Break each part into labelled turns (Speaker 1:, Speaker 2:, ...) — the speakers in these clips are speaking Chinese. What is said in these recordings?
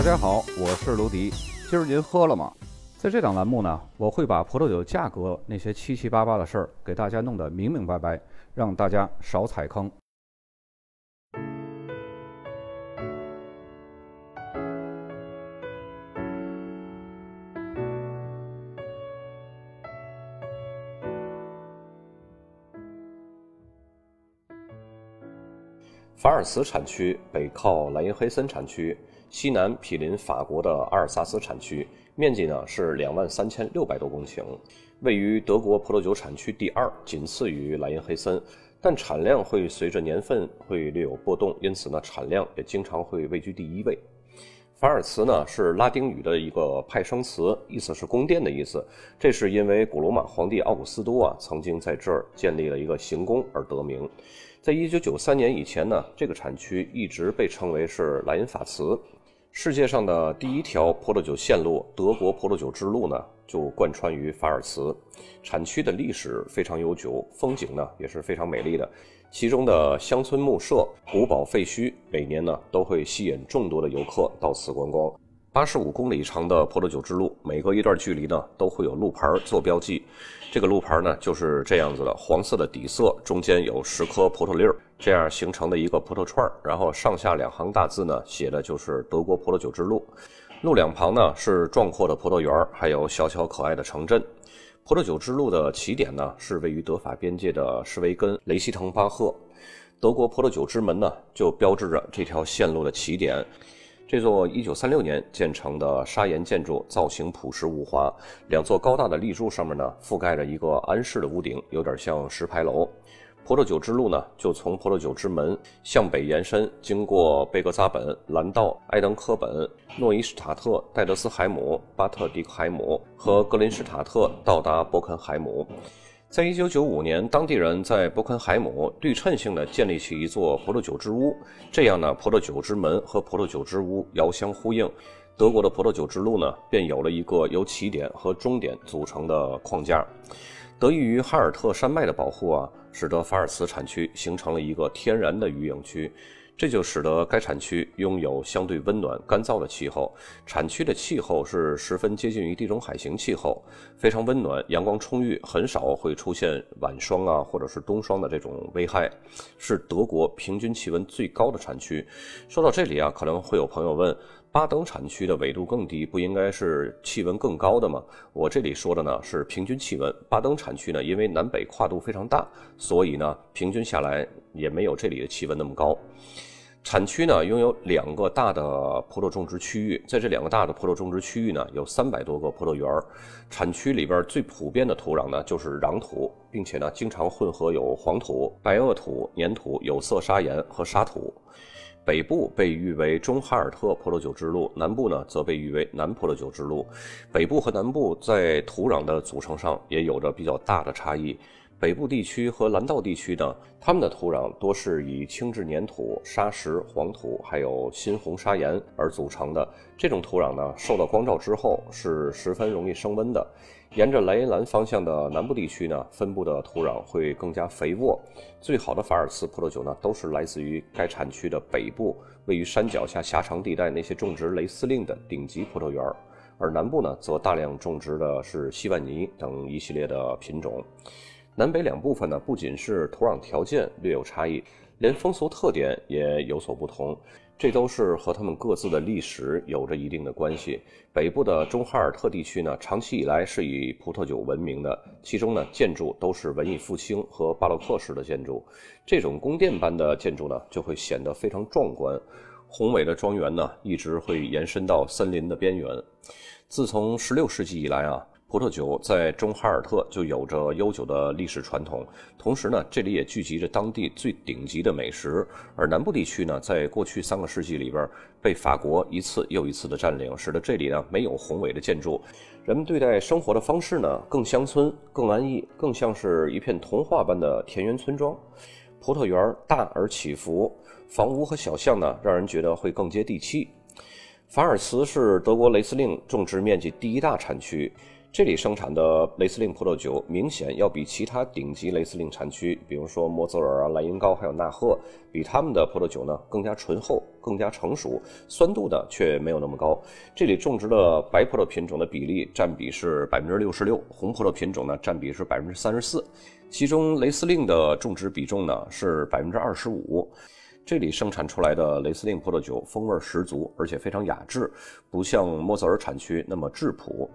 Speaker 1: 大家好，我是卢迪。今儿您喝了吗？在这档栏目呢，我会把葡萄酒价格那些七七八八的事儿给大家弄得明明白白，让大家少踩坑。
Speaker 2: 法尔茨产区北靠莱茵黑森产区，西南毗邻法国的阿尔萨斯产区，面积呢是两万三千六百多公顷，位于德国葡萄酒产区第二，仅次于莱茵黑森，但产量会随着年份会略有波动，因此呢产量也经常会位居第一位。法尔茨呢是拉丁语的一个派生词，意思是宫殿的意思，这是因为古罗马皇帝奥古斯都啊曾经在这儿建立了一个行宫而得名。在一九九三年以前呢，这个产区一直被称为是莱茵法茨。世界上的第一条葡萄酒线路——德国葡萄酒之路呢，就贯穿于法尔茨。产区的历史非常悠久，风景呢也是非常美丽的。其中的乡村牧舍、古堡废墟，每年呢都会吸引众多的游客到此观光。八十五公里长的葡萄酒之路，每隔一段距离呢，都会有路牌做标记。这个路牌呢，就是这样子的：黄色的底色，中间有十颗葡萄粒儿，这样形成的一个葡萄串儿。然后上下两行大字呢，写的就是德国葡萄酒之路。路两旁呢是壮阔的葡萄园，还有小巧可爱的城镇。葡萄酒之路的起点呢，是位于德法边界的施维根雷希滕巴赫。德国葡萄酒之门呢，就标志着这条线路的起点。这座1936年建成的砂岩建筑，造型朴实无华。两座高大的立柱上面呢，覆盖着一个安式的屋顶，有点像石牌楼。葡萄酒之路呢，就从葡萄酒之门向北延伸，经过贝格扎本、兰道、埃登科本、诺伊施塔特、戴德斯海姆、巴特迪克海姆和格林施塔特，到达伯肯海姆。在一九九五年，当地人在伯肯海姆对称性的建立起一座葡萄酒之屋，这样呢，葡萄酒之门和葡萄酒之屋遥相呼应，德国的葡萄酒之路呢，便有了一个由起点和终点组成的框架。得益于哈尔特山脉的保护啊，使得法尔茨产区形成了一个天然的雨影区。这就使得该产区拥有相对温暖、干燥的气候。产区的气候是十分接近于地中海型气候，非常温暖，阳光充裕，很少会出现晚霜啊或者是冬霜的这种危害，是德国平均气温最高的产区。说到这里啊，可能会有朋友问：巴登产区的纬度更低，不应该是气温更高的吗？我这里说的呢是平均气温。巴登产区呢，因为南北跨度非常大，所以呢平均下来也没有这里的气温那么高。产区呢拥有两个大的葡萄种植区域，在这两个大的葡萄种植区域呢，有三百多个葡萄园产区里边最普遍的土壤呢就是壤土，并且呢经常混合有黄土、白垩土、粘土、有色砂岩和沙土。北部被誉为中哈尔特葡萄酒之路，南部呢则被誉为南葡萄酒之路。北部和南部在土壤的组成上也有着比较大的差异。北部地区和蓝道地区呢，它们的土壤多是以轻质粘土、砂石、黄土，还有新红砂岩而组成的。这种土壤呢，受到光照之后是十分容易升温的。沿着莱茵兰方向的南部地区呢，分布的土壤会更加肥沃。最好的法尔茨葡萄酒呢，都是来自于该产区的北部，位于山脚下狭长地带那些种植雷司令的顶级葡萄园而南部呢，则大量种植的是西万尼等一系列的品种。南北两部分呢，不仅是土壤条件略有差异，连风俗特点也有所不同。这都是和他们各自的历史有着一定的关系。北部的中哈尔特地区呢，长期以来是以葡萄酒闻名的，其中呢，建筑都是文艺复兴和巴洛克式的建筑。这种宫殿般的建筑呢，就会显得非常壮观。宏伟的庄园呢，一直会延伸到森林的边缘。自从16世纪以来啊。葡萄酒在中哈尔特就有着悠久的历史传统，同时呢，这里也聚集着当地最顶级的美食。而南部地区呢，在过去三个世纪里边被法国一次又一次的占领，使得这里呢没有宏伟的建筑，人们对待生活的方式呢更乡村、更安逸，更像是一片童话般的田园村庄。葡萄园大而起伏，房屋和小巷呢让人觉得会更接地气。法尔茨是德国雷司令种植面积第一大产区。这里生产的雷司令葡萄酒明显要比其他顶级雷司令产区，比如说莫泽尔啊、莱茵高还有纳赫，比他们的葡萄酒呢更加醇厚、更加成熟，酸度呢却没有那么高。这里种植的白葡萄品种的比例占比是百分之六十六，红葡萄品种呢占比是百分之三十四，其中雷司令的种植比重呢是百分之二十五。这里生产出来的雷司令葡萄酒风味十足，而且非常雅致，不像莫泽尔产区那么质朴。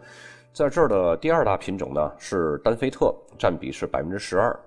Speaker 2: 在这儿的第二大品种呢是丹菲特，占比是百分之十二。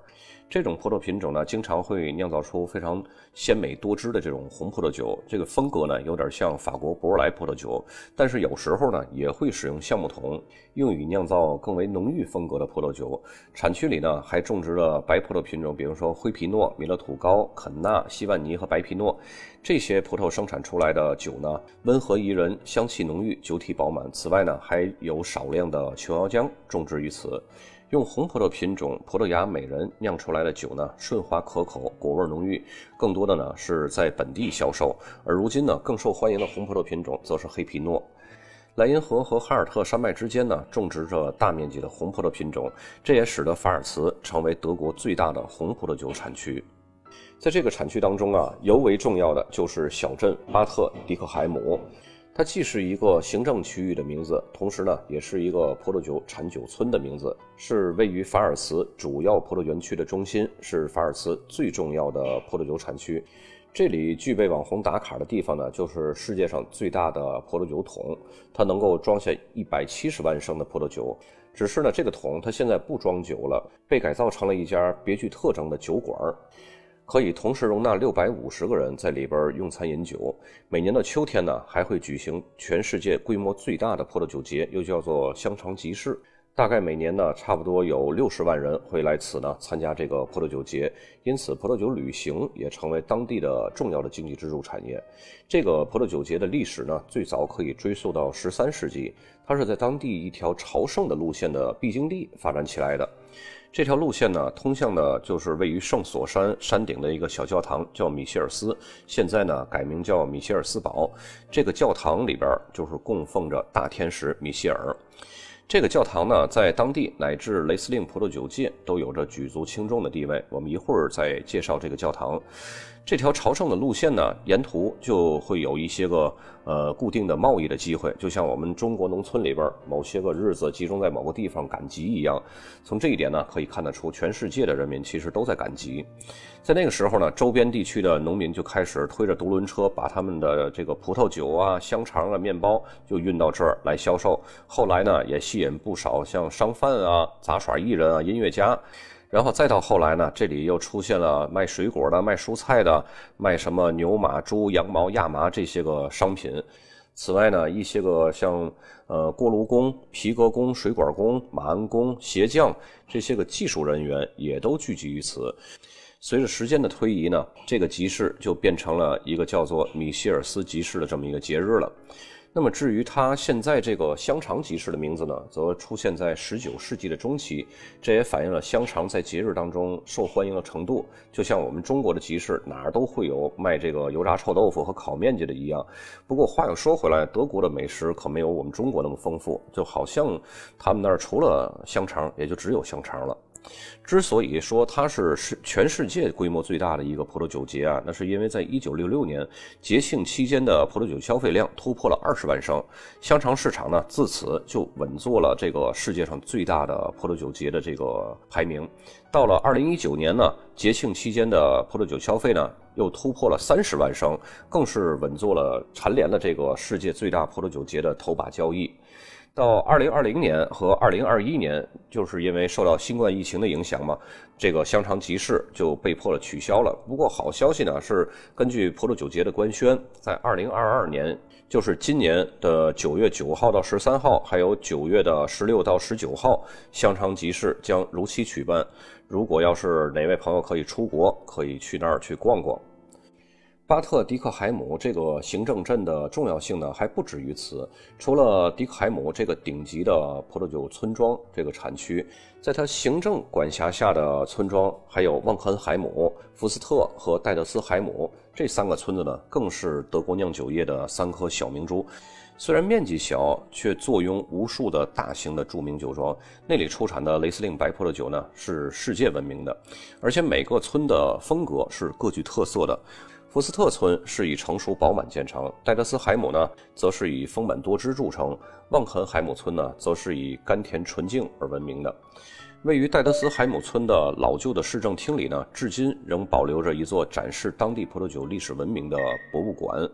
Speaker 2: 这种葡萄品种呢，经常会酿造出非常鲜美多汁的这种红葡萄酒。这个风格呢，有点像法国博尔莱葡萄酒，但是有时候呢，也会使用橡木桶，用于酿造更为浓郁风格的葡萄酒。产区里呢，还种植了白葡萄品种，比如说灰皮诺、米勒土高、肯纳、西万尼和白皮诺。这些葡萄生产出来的酒呢，温和宜人，香气浓郁，酒体饱满。此外呢，还有少量的琼瑶浆种植于此。用红葡萄品种葡萄牙美人酿出来的酒呢，顺滑可口，果味浓郁。更多的呢是在本地销售。而如今呢，更受欢迎的红葡萄品种则是黑皮诺。莱茵河和哈尔特山脉之间呢，种植着大面积的红葡萄品种，这也使得法尔茨成为德国最大的红葡萄酒产区。在这个产区当中啊，尤为重要的就是小镇巴特迪克海姆。它既是一个行政区域的名字，同时呢，也是一个葡萄酒产酒村的名字，是位于法尔茨主要葡萄园区的中心，是法尔茨最重要的葡萄酒产区。这里具备网红打卡的地方呢，就是世界上最大的葡萄酒桶，它能够装下一百七十万升的葡萄酒。只是呢，这个桶它现在不装酒了，被改造成了一家别具特征的酒馆儿。可以同时容纳六百五十个人在里边用餐饮酒。每年的秋天呢，还会举行全世界规模最大的葡萄酒节，又叫做香肠集市。大概每年呢，差不多有六十万人会来此呢参加这个葡萄酒节。因此，葡萄酒旅行也成为当地的重要的经济支柱产业。这个葡萄酒节的历史呢，最早可以追溯到十三世纪，它是在当地一条朝圣的路线的必经地发展起来的。这条路线呢，通向的就是位于圣索山山顶的一个小教堂，叫米歇尔斯。现在呢，改名叫米歇尔斯堡。这个教堂里边就是供奉着大天使米歇尔。这个教堂呢，在当地乃至雷司令葡萄酒界都有着举足轻重的地位。我们一会儿再介绍这个教堂。这条朝圣的路线呢，沿途就会有一些个呃固定的贸易的机会，就像我们中国农村里边某些个日子集中在某个地方赶集一样。从这一点呢，可以看得出，全世界的人民其实都在赶集。在那个时候呢，周边地区的农民就开始推着独轮车，把他们的这个葡萄酒啊、香肠啊、面包就运到这儿来销售。后来呢，也吸引不少像商贩啊、杂耍艺人啊、音乐家。然后再到后来呢，这里又出现了卖水果的、卖蔬菜的、卖什么牛马猪羊毛亚麻这些个商品。此外呢，一些个像呃锅炉工、皮革工、水管工、马鞍工、鞋匠这些个技术人员也都聚集于此。随着时间的推移呢，这个集市就变成了一个叫做米歇尔斯集市的这么一个节日了。那么至于它现在这个香肠集市的名字呢，则出现在十九世纪的中期，这也反映了香肠在节日当中受欢迎的程度。就像我们中国的集市哪儿都会有卖这个油炸臭豆腐和烤面筋的一样。不过话又说回来，德国的美食可没有我们中国那么丰富，就好像他们那儿除了香肠，也就只有香肠了。之所以说它是世全世界规模最大的一个葡萄酒节啊，那是因为在一九六六年节庆期间的葡萄酒消费量突破了二十万升，香肠市场呢自此就稳坐了这个世界上最大的葡萄酒节的这个排名。到了二零一九年呢，节庆期间的葡萄酒消费呢又突破了三十万升，更是稳坐了蝉联了这个世界最大葡萄酒节的头把交椅。到二零二零年和二零二一年，就是因为受到新冠疫情的影响嘛，这个香肠集市就被迫了取消了。不过好消息呢是，根据葡萄酒节的官宣，在二零二二年，就是今年的九月九号到十三号，还有九月的十六到十九号，香肠集市将如期举办。如果要是哪位朋友可以出国，可以去那儿去逛逛。巴特迪克海姆这个行政镇的重要性呢，还不止于此。除了迪克海姆这个顶级的葡萄酒村庄这个产区，在它行政管辖下的村庄还有旺肯海姆、福斯特和戴德斯海姆这三个村子呢，更是德国酿酒业的三颗小明珠。虽然面积小，却坐拥无数的大型的著名酒庄。那里出产的雷司令白葡萄酒呢，是世界闻名的，而且每个村的风格是各具特色的。福斯特村是以成熟饱满见长，戴德斯海姆呢，则是以丰满多汁著称，旺肯海姆村呢，则是以甘甜纯净而闻名的。位于戴德斯海姆村的老旧的市政厅里呢，至今仍保留着一座展示当地葡萄酒历史文明的博物馆。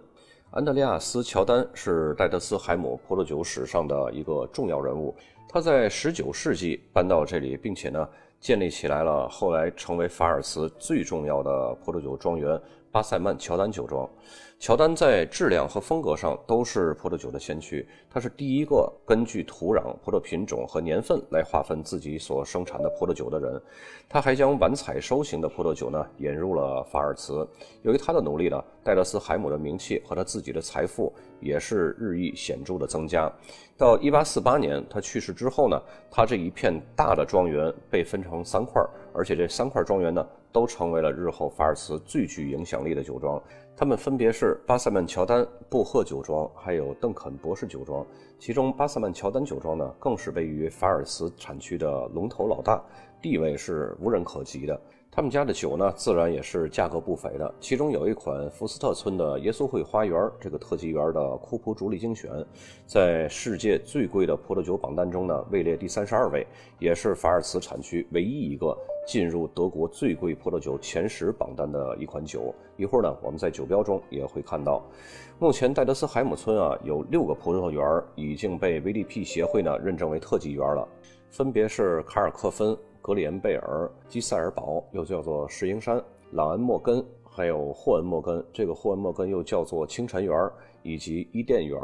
Speaker 2: 安德烈亚斯·乔丹是戴德斯海姆葡萄酒史上的一个重要人物。他在19世纪搬到这里，并且呢，建立起来了后来成为法尔茨最重要的葡萄酒庄园——巴塞曼乔丹酒庄。乔丹在质量和风格上都是葡萄酒的先驱，他是第一个根据土壤、葡萄品种和年份来划分自己所生产的葡萄酒的人。他还将晚采收型的葡萄酒呢引入了法尔茨。由于他的努力呢，戴德斯海姆的名气和他自己的财富也是日益显著的增加。到1848年他去世之后呢，他这一片大的庄园被分成三块，而且这三块庄园呢都成为了日后法尔茨最具影响力的酒庄。他们分别是巴塞曼乔丹、布赫酒庄，还有邓肯博士酒庄。其中，巴塞曼乔丹酒庄呢，更是位于法尔茨产区的龙头老大，地位是无人可及的。他们家的酒呢，自然也是价格不菲的。其中有一款福斯特村的耶稣会花园这个特级园的库普主力精选，在世界最贵的葡萄酒榜单中呢，位列第三十二位，也是法尔茨产区唯一一个进入德国最贵葡萄酒前十榜单的一款酒。一会儿呢，我们在酒标中也会看到，目前戴德斯海姆村啊，有六个葡萄园已经被 VDP 协会呢认证为特级园了，分别是卡尔克芬。格里恩贝尔、基塞尔堡，又叫做石英山、朗恩莫根，还有霍恩莫根。这个霍恩莫根又叫做清晨园以及伊甸园。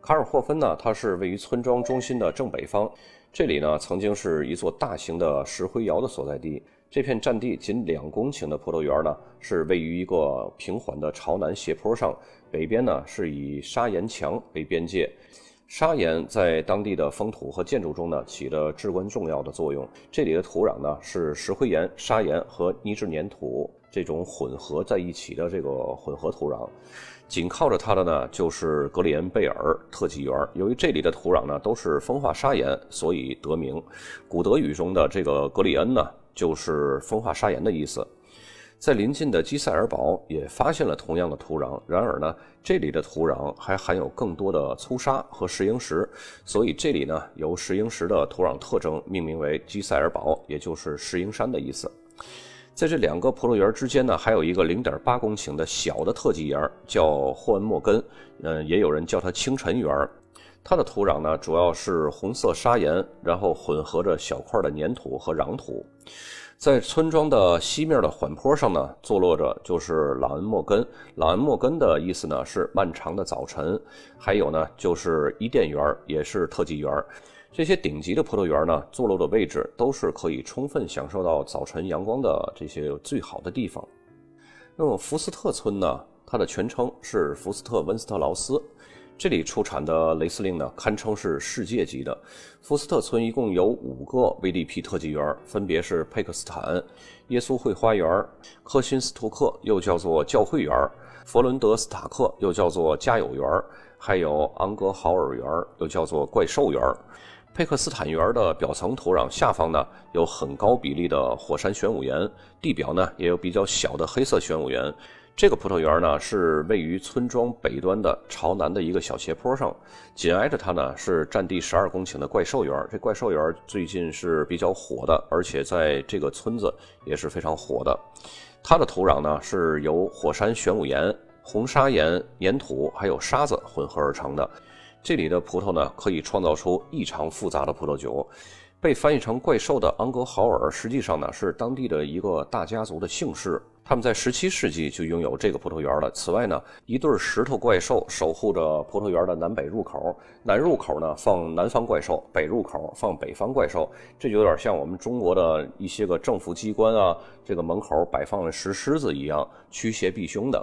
Speaker 2: 卡尔霍芬呢，它是位于村庄中心的正北方。这里呢，曾经是一座大型的石灰窑的所在地。这片占地仅两公顷的葡萄园呢，是位于一个平缓的朝南斜坡上，北边呢是以砂岩墙为边界。砂岩在当地的风土和建筑中呢，起了至关重要的作用。这里的土壤呢，是石灰岩、砂岩和泥质粘土这种混合在一起的这个混合土壤。紧靠着它的呢，就是格里恩贝尔特级园。由于这里的土壤呢都是风化砂岩，所以得名。古德语中的这个格里恩呢，就是风化砂岩的意思。在临近的基塞尔堡也发现了同样的土壤，然而呢，这里的土壤还含有更多的粗沙和石英石，所以这里呢由石英石的土壤特征命名为基塞尔堡，也就是石英山的意思。在这两个葡萄园之间呢，还有一个0.8公顷的小的特级园，叫霍恩莫根，嗯，也有人叫它清晨园。它的土壤呢主要是红色砂岩，然后混合着小块的粘土和壤土。在村庄的西面的缓坡上呢，坐落着就是朗恩莫根。朗恩莫根的意思呢是漫长的早晨，还有呢就是伊甸园，也是特级园。这些顶级的葡萄园呢，坐落的位置都是可以充分享受到早晨阳光的这些最好的地方。那么福斯特村呢，它的全称是福斯特温斯特劳斯。这里出产的雷司令呢，堪称是世界级的。福斯特村一共有五个 VDP 特级园，分别是佩克斯坦、耶稣会花园、科辛斯图克，又叫做教会园；佛伦德斯塔克，又叫做家友园；还有昂格豪尔园，又叫做怪兽园。佩克斯坦园的表层土壤下方呢，有很高比例的火山玄武岩，地表呢也有比较小的黑色玄武岩。这个葡萄园呢，是位于村庄北端的朝南的一个小斜坡上，紧挨着它呢是占地十二公顷的怪兽园。这怪兽园最近是比较火的，而且在这个村子也是非常火的。它的土壤呢是由火山玄武岩、红砂岩、岩土还有沙子混合而成的。这里的葡萄呢可以创造出异常复杂的葡萄酒。被翻译成怪兽的昂格豪尔，实际上呢是当地的一个大家族的姓氏。他们在17世纪就拥有这个葡萄园了。此外呢，一对石头怪兽守护着葡萄园的南北入口。南入口呢放南方怪兽，北入口放北方怪兽。这就有点像我们中国的一些个政府机关啊，这个门口摆放了石狮子一样，驱邪避凶的。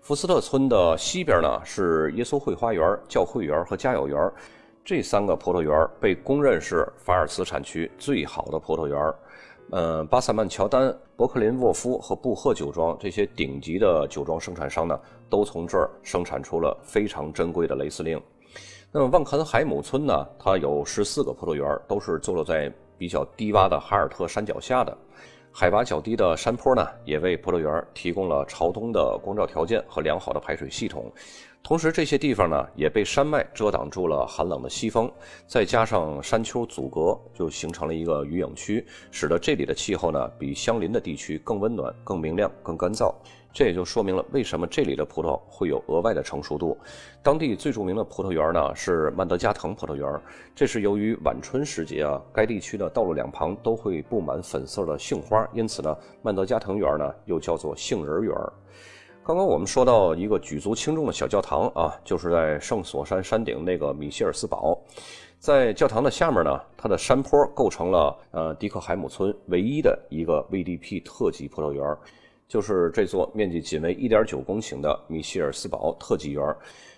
Speaker 2: 福斯特村的西边呢是耶稣会花园、教会园和家友园。这三个葡萄园被公认是法尔茨产区最好的葡萄园。嗯，巴塞曼乔丹、伯克林沃夫和布赫酒庄这些顶级的酒庄生产商呢，都从这儿生产出了非常珍贵的雷司令。那么旺肯海姆村呢，它有十四个葡萄园，都是坐落在比较低洼的哈尔特山脚下的。海拔较低的山坡呢，也为葡萄园提供了朝东的光照条件和良好的排水系统。同时，这些地方呢，也被山脉遮挡住了寒冷的西风，再加上山丘阻隔，就形成了一个雨影区，使得这里的气候呢，比相邻的地区更温暖、更明亮、更干燥。这也就说明了为什么这里的葡萄会有额外的成熟度。当地最著名的葡萄园呢是曼德加藤葡萄园，这是由于晚春时节啊，该地区的道路两旁都会布满粉色的杏花，因此呢，曼德加藤园呢又叫做杏仁园。刚刚我们说到一个举足轻重的小教堂啊，就是在圣索山山顶那个米歇尔斯堡，在教堂的下面呢，它的山坡构成了呃迪克海姆村唯一的一个 VDP 特级葡萄园。就是这座面积仅为1.9公顷的米歇尔斯堡特级园，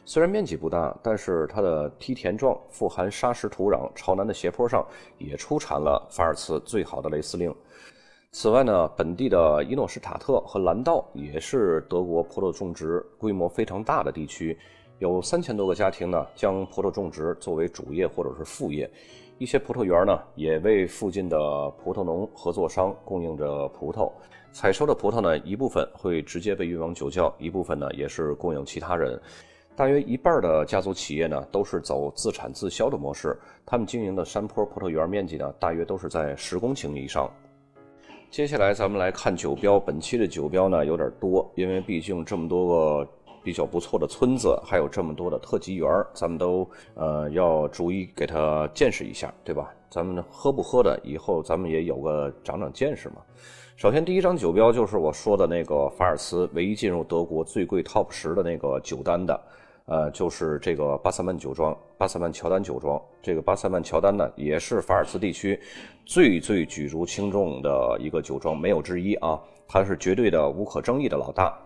Speaker 2: 虽然面积不大，但是它的梯田状、富含砂石土壤、朝南的斜坡上也出产了法尔茨最好的雷司令。此外呢，本地的伊诺施塔特和兰道也是德国葡萄种植规模非常大的地区，有三千多个家庭呢将葡萄种植作为主业或者是副业。一些葡萄园呢也为附近的葡萄农合作商供应着葡萄。采收的葡萄呢，一部分会直接被运往酒窖，一部分呢也是供应其他人。大约一半的家族企业呢都是走自产自销的模式。他们经营的山坡葡萄园面积呢，大约都是在十公顷以上。接下来咱们来看酒标，本期的酒标呢有点多，因为毕竟这么多个比较不错的村子，还有这么多的特级园，咱们都呃要逐一给它见识一下，对吧？咱们喝不喝的，以后咱们也有个长长见识嘛。首先，第一张酒标就是我说的那个法尔茨唯一进入德国最贵 TOP 十的那个酒单的，呃，就是这个巴塞曼酒庄，巴塞曼乔丹酒庄。这个巴塞曼乔丹呢，也是法尔茨地区最最举足轻重的一个酒庄，没有之一啊，它是绝对的无可争议的老大。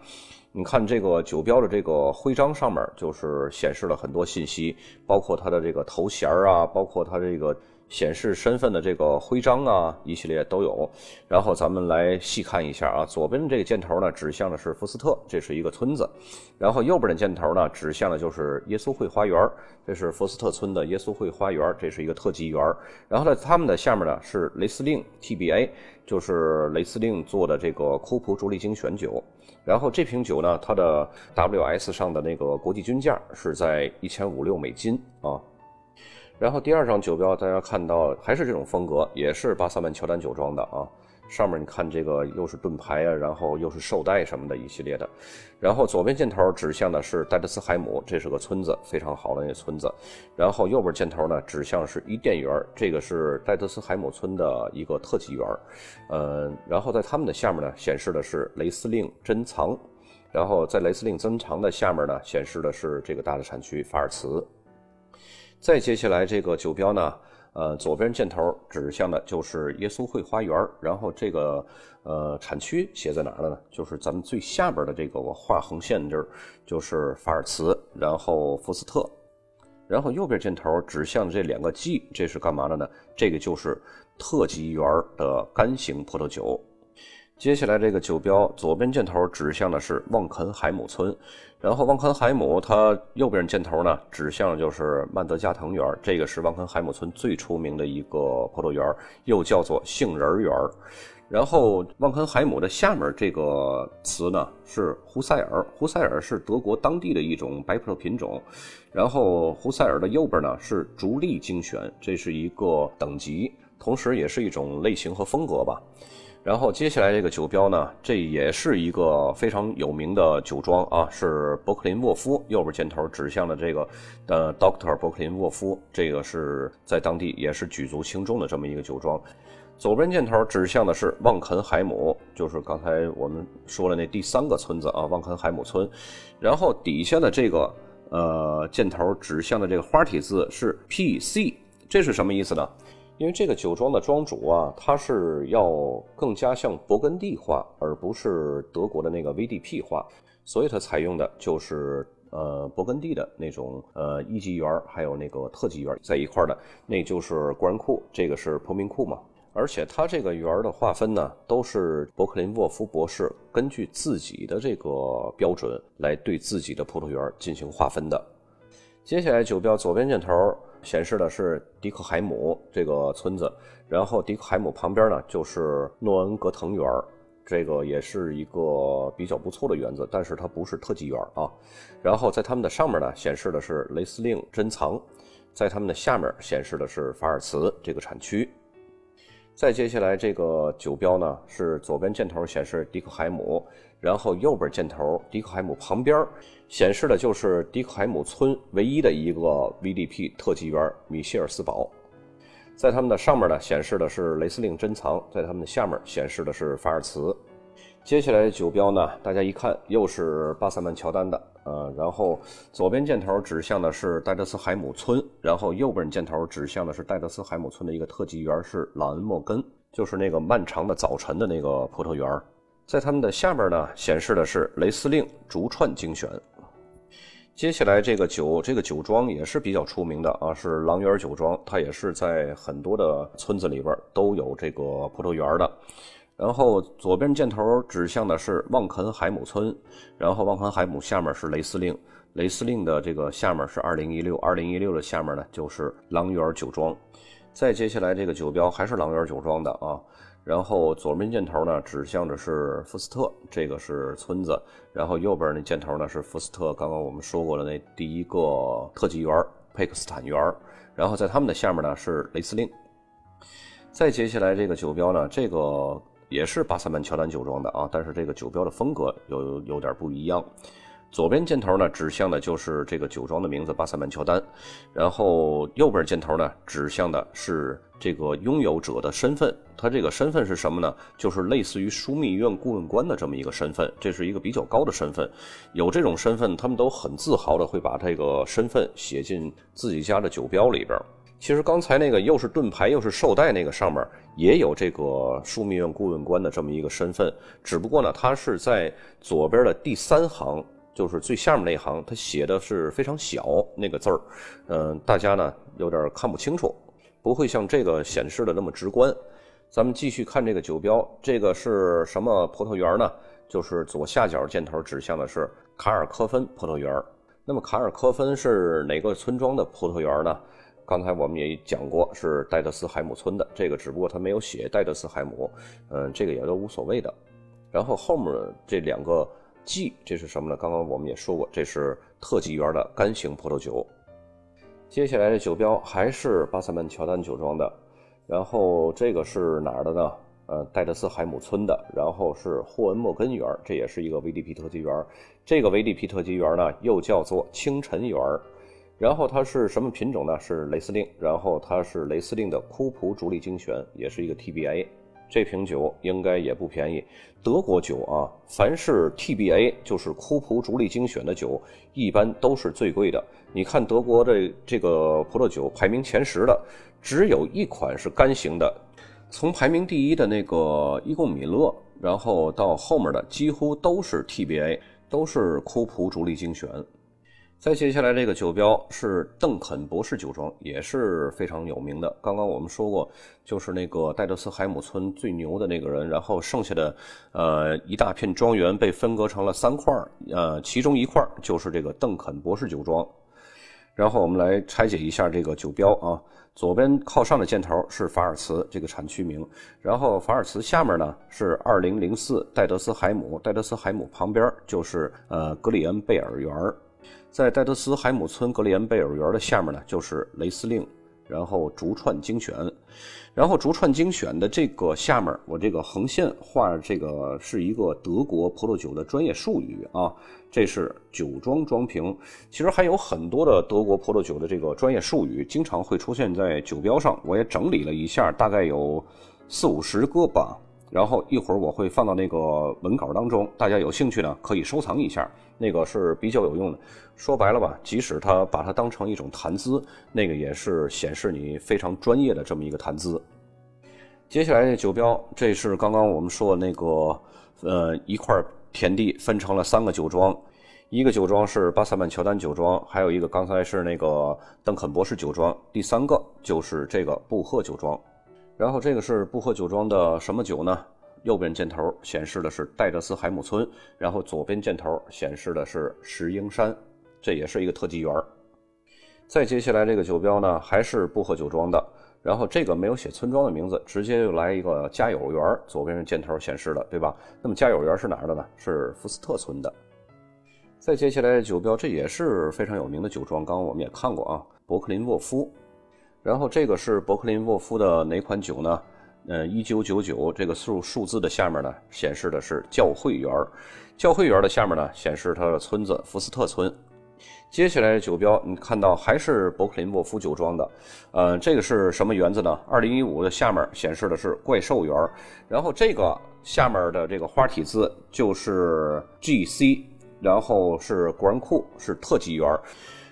Speaker 2: 你看这个酒标的这个徽章上面，就是显示了很多信息，包括它的这个头衔啊，包括它这个。显示身份的这个徽章啊，一系列都有。然后咱们来细看一下啊，左边这个箭头呢，指向的是福斯特，这是一个村子。然后右边的箭头呢，指向的就是耶稣会花园，这是福斯特村的耶稣会花园，这是一个特级园。然后在他们的下面呢，是雷司令 TBA，就是雷司令做的这个库普主力精选酒。然后这瓶酒呢，它的 WS 上的那个国际均价是在一千五六美金啊。然后第二张酒标，大家看到还是这种风格，也是巴萨曼乔丹酒庄的啊。上面你看这个又是盾牌啊，然后又是绶带什么的一系列的。然后左边箭头指向的是戴德斯海姆，这是个村子，非常好的那个村子。然后右边箭头呢指向是伊甸园，这个是戴德斯海姆村的一个特级园。嗯，然后在他们的下面呢显示的是雷司令珍藏，然后在雷司令珍藏的下面呢显示的是这个大的产区法尔茨。再接下来这个酒标呢，呃，左边箭头指向的就是耶稣会花园，然后这个呃产区写在哪儿了呢？就是咱们最下边的这个我画横线这儿，就是法尔茨，然后福斯特，然后右边箭头指向这两个 G，这是干嘛的呢？这个就是特级园的干型葡萄酒。接下来这个酒标左边箭头指向的是旺肯海姆村，然后旺肯海姆它右边箭头呢指向就是曼德加藤园，这个是旺肯海姆村最出名的一个葡萄园，又叫做杏仁园。然后旺肯海姆的下面这个词呢是胡塞尔，胡塞尔是德国当地的一种白葡萄品种。然后胡塞尔的右边呢是逐利精选，这是一个等级，同时也是一种类型和风格吧。然后接下来这个酒标呢，这也是一个非常有名的酒庄啊，是伯克林沃夫。右边箭头指向的这个，呃，Doctor 伯克林沃夫，这个是在当地也是举足轻重的这么一个酒庄。左边箭头指向的是旺肯海姆，就是刚才我们说了那第三个村子啊，旺肯海姆村。然后底下的这个呃箭头指向的这个花体字是 PC，这是什么意思呢？因为这个酒庄的庄主啊，他是要更加像勃艮第化，而不是德国的那个 VDP 化，所以他采用的就是呃勃艮第的那种呃一级园，还有那个特级园在一块的，那就是国人库，这个是破冰库嘛。而且他这个园的划分呢，都是伯克林沃夫博士根据自己的这个标准来对自己的葡萄园进行划分的。接下来酒标左边箭头显示的是迪克海姆这个村子，然后迪克海姆旁边呢就是诺恩格腾园这个也是一个比较不错的园子，但是它不是特级园啊。然后在他们的上面呢显示的是雷司令珍藏，在他们的下面显示的是法尔茨这个产区。再接下来这个酒标呢，是左边箭头显示迪克海姆，然后右边箭头迪克海姆旁边显示的就是迪克海姆村唯一的一个 VDP 特级园米歇尔斯堡。在他们的上面呢，显示的是雷司令珍藏；在他们的下面显示的是法尔茨。接下来的酒标呢，大家一看又是巴塞曼乔丹的。呃，然后左边箭头指向的是戴德斯海姆村，然后右边箭头指向的是戴德斯海姆村的一个特级园，是朗恩莫根，就是那个漫长的早晨的那个葡萄园。在他们的下边呢，显示的是雷司令竹串精选。接下来这个酒，这个酒庄也是比较出名的啊，是狼园酒庄，它也是在很多的村子里边都有这个葡萄园的。然后左边箭头指向的是旺肯海姆村，然后旺肯海姆下面是雷司令，雷司令的这个下面是二零一六，二零一六的下面呢就是狼园酒庄。再接下来这个酒标还是狼园酒庄的啊，然后左边箭头呢指向的是福斯特，这个是村子，然后右边那箭头呢是福斯特，刚刚我们说过的那第一个特级园佩克斯坦园，然后在他们的下面呢是雷司令。再接下来这个酒标呢，这个。也是巴塞曼乔丹酒庄的啊，但是这个酒标的风格有有点不一样。左边箭头呢指向的就是这个酒庄的名字巴塞曼乔丹，然后右边箭头呢指向的是这个拥有者的身份。他这个身份是什么呢？就是类似于枢密院顾问官的这么一个身份，这是一个比较高的身份。有这种身份，他们都很自豪的会把这个身份写进自己家的酒标里边。其实刚才那个又是盾牌又是绶带那个上面也有这个枢密院顾问官的这么一个身份，只不过呢，它是在左边的第三行，就是最下面那一行，它写的是非常小那个字儿，嗯，大家呢有点看不清楚，不会像这个显示的那么直观。咱们继续看这个酒标，这个是什么葡萄园呢？就是左下角箭头指向的是卡尔科芬葡萄园。那么卡尔科芬是哪个村庄的葡萄园呢？刚才我们也讲过是戴德斯海姆村的，这个只不过他没有写戴德斯海姆，嗯，这个也都无所谓的。然后后面这两个 G，这是什么呢？刚刚我们也说过，这是特级园的干型葡萄酒。接下来的酒标还是巴塞曼乔丹酒庄的，然后这个是哪儿的呢？呃，戴德斯海姆村的，然后是霍恩莫根园，这也是一个 VDP 特级园。这个 VDP 特级园呢，又叫做清晨园。然后它是什么品种呢？是雷司令。然后它是雷司令的库普主力精选，也是一个 TBA。这瓶酒应该也不便宜。德国酒啊，凡是 TBA 就是库普主力精选的酒，一般都是最贵的。你看德国的这个葡萄酒排名前十的，只有一款是干型的。从排名第一的那个伊贡米勒，然后到后面的几乎都是 TBA，都是库普主力精选。再接下来这个酒标是邓肯博士酒庄，也是非常有名的。刚刚我们说过，就是那个戴德斯海姆村最牛的那个人，然后剩下的呃一大片庄园被分割成了三块儿呃，其中一块儿就是这个邓肯博士酒庄。然后我们来拆解一下这个酒标啊，左边靠上的箭头是法尔茨这个产区名，然后法尔茨下面呢是二零零四戴德斯海姆，戴德斯海姆旁边就是呃格里恩贝尔园。在戴德斯海姆村格里恩贝尔园的下面呢，就是雷司令，然后竹串精选，然后竹串精选的这个下面，我这个横线画这个是一个德国葡萄酒的专业术语啊，这是酒庄装瓶。其实还有很多的德国葡萄酒的这个专业术语，经常会出现在酒标上。我也整理了一下，大概有四五十个吧。然后一会儿我会放到那个文稿当中，大家有兴趣呢可以收藏一下，那个是比较有用的。说白了吧，即使他把它当成一种谈资，那个也是显示你非常专业的这么一个谈资。接下来这酒标，这是刚刚我们说的那个，呃，一块田地分成了三个酒庄，一个酒庄是巴塞曼乔丹酒庄，还有一个刚才是那个邓肯博士酒庄，第三个就是这个布赫酒庄。然后这个是布赫酒庄的什么酒呢？右边箭头显示的是戴德斯海姆村，然后左边箭头显示的是石英山，这也是一个特级园再接下来这个酒标呢，还是不喝酒庄的。然后这个没有写村庄的名字，直接就来一个家有园，左边是箭头显示的，对吧？那么家有园是哪儿的呢？是福斯特村的。再接下来的酒标，这也是非常有名的酒庄，刚刚我们也看过啊，伯克林沃夫。然后这个是伯克林沃夫的哪款酒呢？呃，一九九九这个数数字的下面呢，显示的是教会园教会园的下面呢，显示它的村子福斯特村。接下来的酒标，你看到还是伯克林沃夫酒庄的，呃，这个是什么园子呢？二零一五的下面显示的是怪兽园然后这个下面的这个花体字就是 G.C，然后是果然库是特级园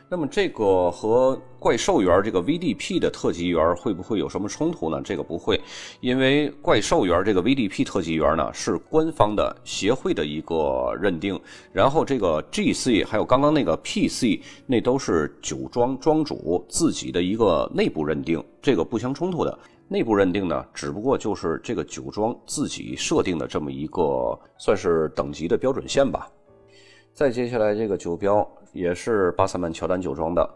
Speaker 2: 那么这个和怪兽园这个 VDP 的特级园会不会有什么冲突呢？这个不会，因为怪兽园这个 VDP 特级园呢是官方的协会的一个认定，然后这个 GC 还有刚刚那个 PC 那都是酒庄庄主自己的一个内部认定，这个不相冲突的。内部认定呢，只不过就是这个酒庄自己设定的这么一个算是等级的标准线吧。再接下来这个酒标。也是巴塞曼乔丹酒庄的，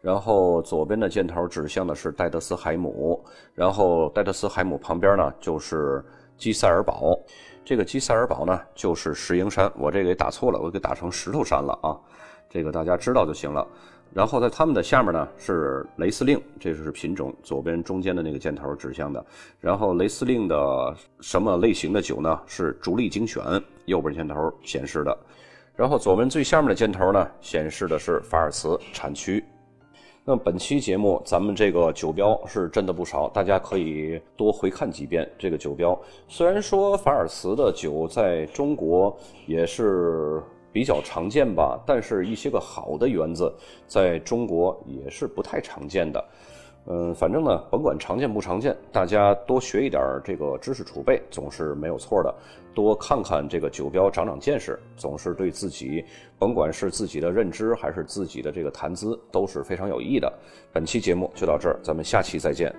Speaker 2: 然后左边的箭头指向的是戴德斯海姆，然后戴德斯海姆旁边呢就是基塞尔堡，这个基塞尔堡呢就是石英山，我这给打错了，我给打成石头山了啊，这个大家知道就行了。然后在他们的下面呢是雷司令，这是品种，左边中间的那个箭头指向的。然后雷司令的什么类型的酒呢？是逐利精选，右边箭头显示的。然后左边最下面的箭头呢，显示的是法尔茨产区。那本期节目咱们这个酒标是真的不少，大家可以多回看几遍这个酒标。虽然说法尔茨的酒在中国也是比较常见吧，但是一些个好的园子在中国也是不太常见的。嗯，反正呢，甭管常见不常见，大家多学一点这个知识储备总是没有错的。多看看这个酒标，长长见识，总是对自己，甭管是自己的认知还是自己的这个谈资，都是非常有益的。本期节目就到这儿，咱们下期再见。